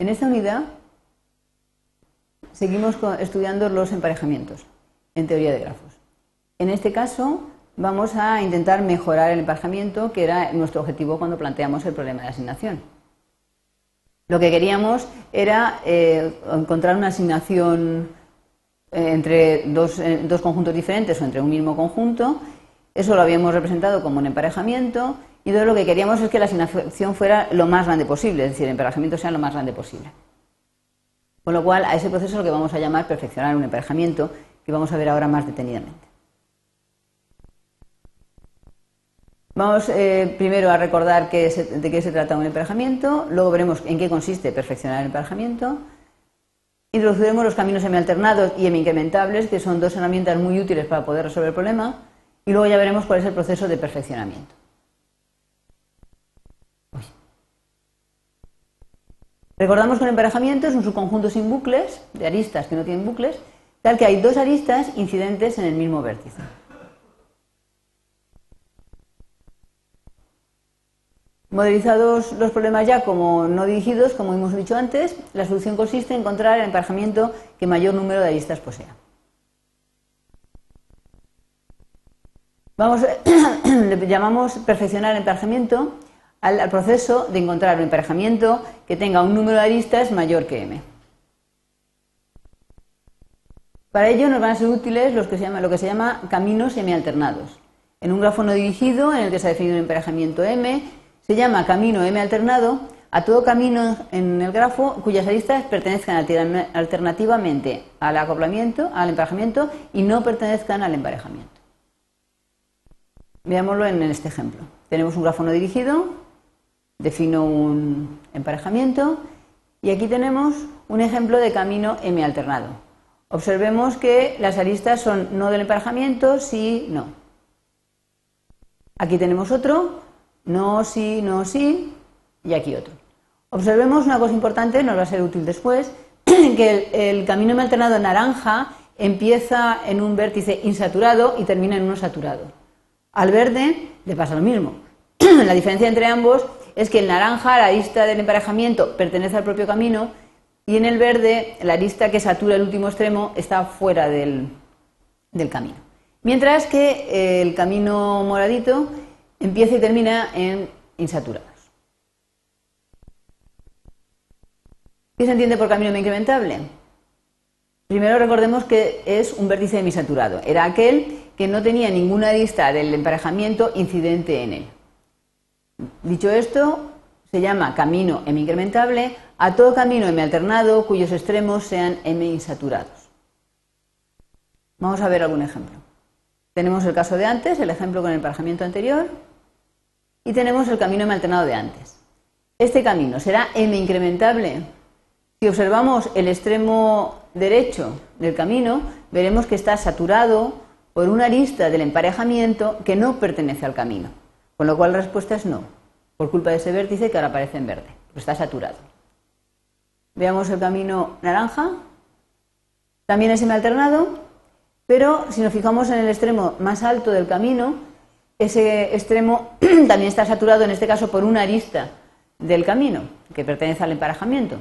En esta unidad seguimos estudiando los emparejamientos en teoría de grafos. En este caso vamos a intentar mejorar el emparejamiento, que era nuestro objetivo cuando planteamos el problema de asignación. Lo que queríamos era eh, encontrar una asignación eh, entre eh, dos, conjuntos diferentes o entre un mismo conjunto. Eso lo habíamos representado como un emparejamiento y entonces lo que queríamos es que la asignación fuera lo más grande posible, es decir, el emparejamiento sea lo más grande posible. Con lo cual, a ese proceso es lo que vamos a llamar perfeccionar un emparejamiento, que vamos a ver ahora más detenidamente. Vamos eh, primero a recordar de qué se trata un emparejamiento, luego veremos en qué consiste perfeccionar el emparejamiento. Introduciremos los caminos semi-alternados y semi-incrementables, que son dos herramientas muy útiles para poder resolver el problema, y luego ya veremos cuál es el proceso de perfeccionamiento. Recordamos que un emparejamiento es un subconjunto sin bucles, de aristas que no tienen bucles, tal que hay dos aristas incidentes en el mismo vértice. Modelizados los problemas ya como no dirigidos, como hemos dicho antes, la solución consiste en encontrar el emparejamiento que mayor número de aristas posea. Vamos, le llamamos perfeccionar el emparejamiento al, proceso de encontrar un emparejamiento que tenga un número de aristas mayor que m. Para ello nos van a ser útiles los que se llama, lo que se llama caminos semialternados. En un grafo no dirigido, en el que se ha definido un emparejamiento m, se llama camino m alternado a todo camino en el grafo cuyas aristas pertenezcan alternativamente al acoplamiento, al emparejamiento y no pertenezcan al emparejamiento. Veámoslo en este ejemplo. Tenemos un grafo no dirigido defino un emparejamiento y aquí tenemos un ejemplo de camino M alternado. Observemos que las aristas son no del emparejamiento, sí, no. Aquí tenemos otro, no, sí, no, sí, y aquí otro. Observemos una cosa importante, nos va a ser útil después, que el, camino M alternado naranja empieza en un vértice insaturado y termina en uno saturado. Al verde le pasa lo mismo. La diferencia entre ambos es que el naranja, la arista del emparejamiento, pertenece al propio camino y en el verde, la arista que satura el último extremo está fuera del, camino. Mientras que eh, el camino moradito empieza y termina en insaturados. ¿Qué se entiende por camino incrementable? Primero recordemos que es un vértice semisaturado. Era aquel que no tenía ninguna arista del emparejamiento incidente en él. Dicho esto, se llama camino M incrementable a todo camino M alternado cuyos extremos sean M insaturados. Vamos a ver algún ejemplo. Tenemos el caso de antes, el ejemplo con el emparejamiento anterior, y tenemos el camino M alternado de antes. Este camino será M incrementable. Si observamos el extremo derecho del camino, veremos que está saturado por una arista del emparejamiento que no pertenece al camino. Con lo cual la respuesta es no, por culpa de ese vértice que ahora aparece en verde, porque está saturado. Veamos el camino naranja. También es semi-alternado, pero si nos fijamos en el extremo más alto del camino, ese extremo también está saturado, en este caso, por una arista del camino, que pertenece al emparejamiento.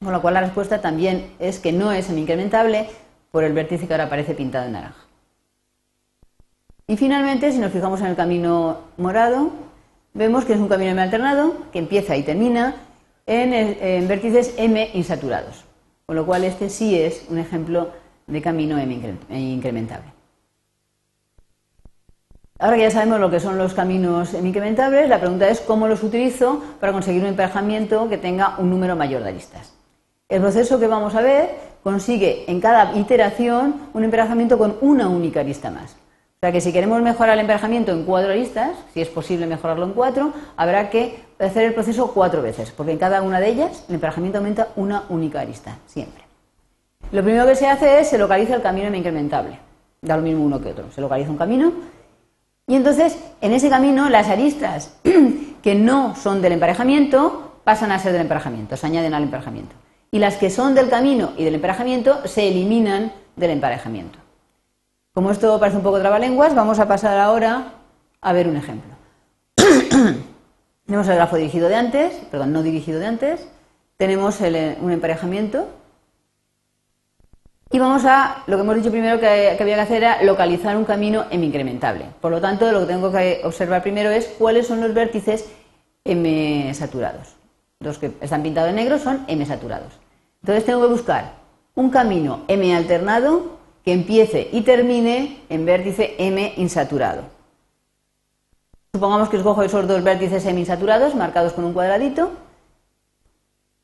Con lo cual la respuesta también es que no es semi-incrementable por el vértice que ahora aparece pintado en naranja. Y finalmente, si nos fijamos en el camino morado, vemos que es un camino M alternado que empieza y termina en, vértices M insaturados. Con lo cual, este sí es un ejemplo de camino M incrementable. Ahora que ya sabemos lo que son los caminos M incrementables, la pregunta es cómo los utilizo para conseguir un emparejamiento que tenga un número mayor de aristas. El proceso que vamos a ver consigue en cada iteración un emparejamiento con una única arista más. O sea que si queremos mejorar el emparejamiento en cuatro aristas, si es posible mejorarlo en cuatro, habrá que hacer el proceso cuatro veces, porque en cada una de ellas el emparejamiento aumenta una única arista, siempre. Lo primero que se hace es se localiza el camino incrementable. Da lo mismo uno que otro. Se localiza un camino y entonces en ese camino las aristas que no son del emparejamiento pasan a ser del emparejamiento, se añaden al emparejamiento. Y las que son del camino y del emparejamiento se eliminan del emparejamiento. Como esto parece un poco trabalenguas, vamos a pasar ahora a ver un ejemplo. Tenemos el grafo dirigido de antes, perdón, no dirigido de antes, tenemos un emparejamiento y vamos a, lo que hemos dicho primero que, había que hacer era localizar un camino M incrementable. Por lo tanto, lo que tengo que observar primero es cuáles son los vértices M saturados. Los que están pintados en negro son M saturados. Entonces tengo que buscar un camino M alternado que empiece y termine en vértice M insaturado. Supongamos que escojo esos dos vértices M insaturados marcados con un cuadradito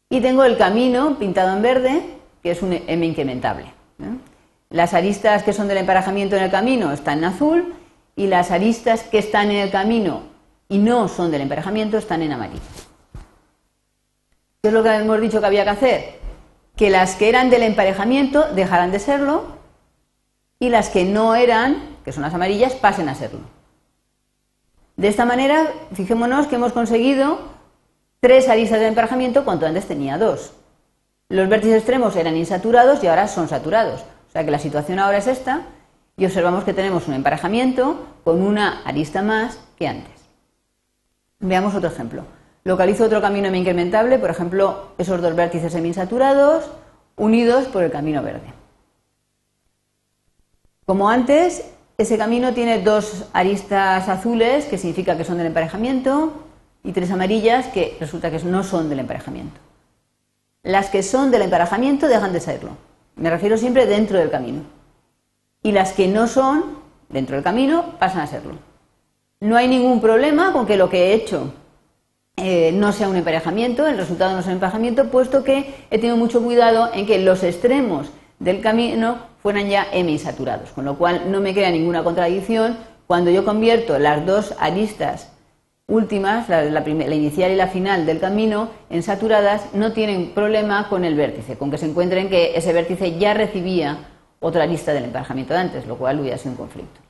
y tengo el camino pintado en verde que es un M incrementable. Las aristas que son del emparejamiento en el camino están en azul y las aristas que están en el camino y no son del emparejamiento están en amarillo. ¿Qué es lo que hemos dicho que había que hacer? Que las que eran del emparejamiento dejaran de serlo y las que no eran, que son las amarillas, pasen a serlo. De esta manera, fijémonos que hemos conseguido tres aristas del emparejamiento cuando antes tenía dos. Los vértices extremos eran insaturados y ahora son saturados. O sea que la situación ahora es esta y observamos que tenemos un emparejamiento con una arista más que antes. Veamos otro ejemplo. Localizo otro camino incrementable, por ejemplo, esos dos vértices seminsaturados unidos por el camino verde. Como antes, ese camino tiene dos aristas azules, que significa que son del emparejamiento, y tres amarillas, que resulta que no son del emparejamiento. Las que son del emparejamiento dejan de serlo. Me refiero siempre dentro del camino. Y las que no son dentro del camino pasan a serlo. No hay ningún problema con que lo que he hecho eh, no sea un emparejamiento, el resultado no sea un emparejamiento, puesto que he tenido mucho cuidado en que los extremos del camino fueran ya M insaturados, con lo cual no me crea ninguna contradicción cuando yo convierto las dos aristas últimas, la, inicial y la final del camino, en saturadas, no tienen problema con el vértice, con que se encuentren que ese vértice ya recibía otra lista del emparejamiento de antes, lo cual hubiera sido un conflicto.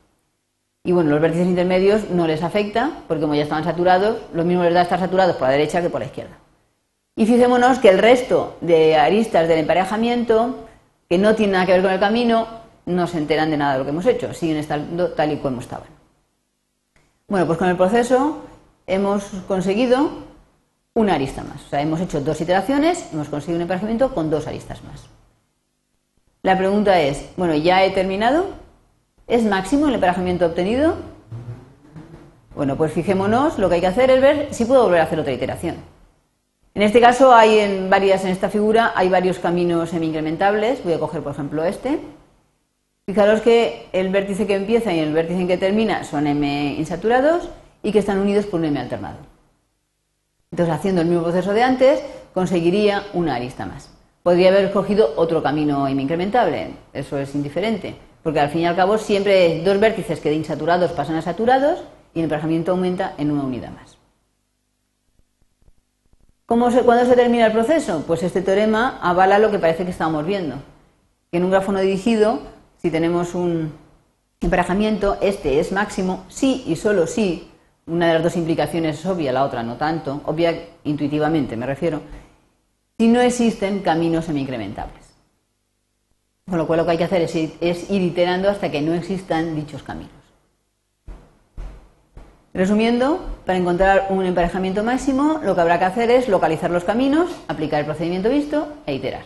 Y bueno, los vértices intermedios no les afecta, porque como ya estaban saturados, lo mismo les da estar saturados por la derecha que por la izquierda. Y fijémonos que el resto de aristas del emparejamiento, no tienen nada que ver con el camino, no se enteran de nada de lo que hemos hecho, siguen estando tal y como estaban. Bueno, pues con el proceso hemos conseguido una arista más. O sea, hemos hecho dos iteraciones, hemos conseguido un emparejamiento con dos aristas más. La pregunta es, bueno, ¿ya he terminado? ¿Es máximo el emparejamiento obtenido? Bueno, pues fijémonos, lo que hay que hacer es ver si puedo volver a hacer otra iteración. En este caso hay en varias en esta figura hay varios caminos semi-incrementables. Voy a coger por ejemplo este. Fijaros que el vértice que empieza y el vértice en que termina son M insaturados y que están unidos por un M alternado. Entonces, haciendo el mismo proceso de antes, conseguiría una arista más. Podría haber escogido otro camino M incrementable, eso es indiferente, porque al fin y al cabo siempre dos vértices que de insaturados pasan a saturados y el emparejamiento aumenta en una unidad más. ¿Cómo se, ¿Cuándo se termina el proceso? Pues este teorema avala lo que parece que estábamos viendo, que en un grafo no dirigido, si tenemos un emparejamiento, este es máximo si y solo si una de las dos implicaciones es obvia, la otra no tanto, obvia intuitivamente me refiero, si no existen caminos semi-incrementables. Con lo cual lo que hay que hacer es ir, iterando hasta que no existan dichos caminos. Resumiendo, para encontrar un emparejamiento máximo, lo que habrá que hacer es localizar los caminos, aplicar el procedimiento visto e iterar.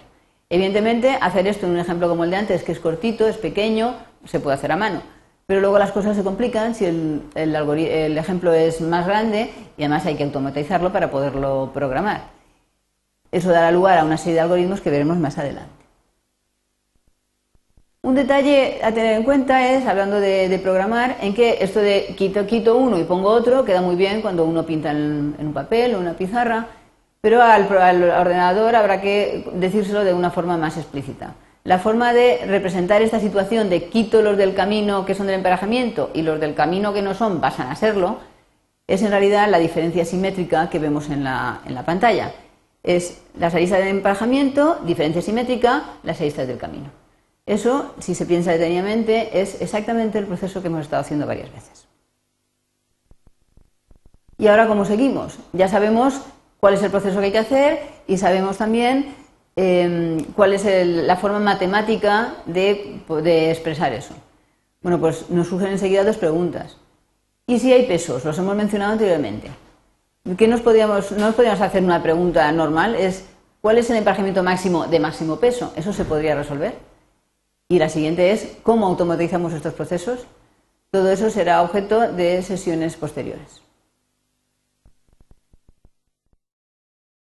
Evidentemente, hacer esto en un ejemplo como el de antes, que es cortito, es pequeño, se puede hacer a mano pero luego las cosas se complican si el, el, ejemplo es más grande y además hay que automatizarlo para poderlo programar. Eso dará lugar a una serie de algoritmos que veremos más adelante. Un detalle a tener en cuenta es, hablando de, programar, en que esto de quito, quito uno y pongo otro queda muy bien cuando uno pinta en, un papel o una pizarra, pero al ordenador habrá que decírselo de una forma más explícita. La forma de representar esta situación de quito los del camino que son del emparejamiento y los del camino que no son pasan a serlo, es en realidad la diferencia simétrica que vemos en la, pantalla. Es las aristas del emparejamiento, diferencia simétrica, las aristas del camino. Eso, si se piensa detenidamente, es exactamente el proceso que hemos estado haciendo varias veces. Y ahora, ¿cómo seguimos? Ya sabemos cuál es el proceso que hay que hacer y sabemos también Em, cuál es la forma matemática de, expresar eso. Bueno, pues nos surgen enseguida dos preguntas. ¿Y si hay pesos? Los hemos mencionado anteriormente. ¿Qué nos podríamos, no nos podríamos hacer una pregunta normal? Es ¿Cuál es el emparejamiento máximo de máximo peso? Eso se podría resolver. Y la siguiente es cómo automatizamos estos procesos. Todo eso será objeto de sesiones posteriores.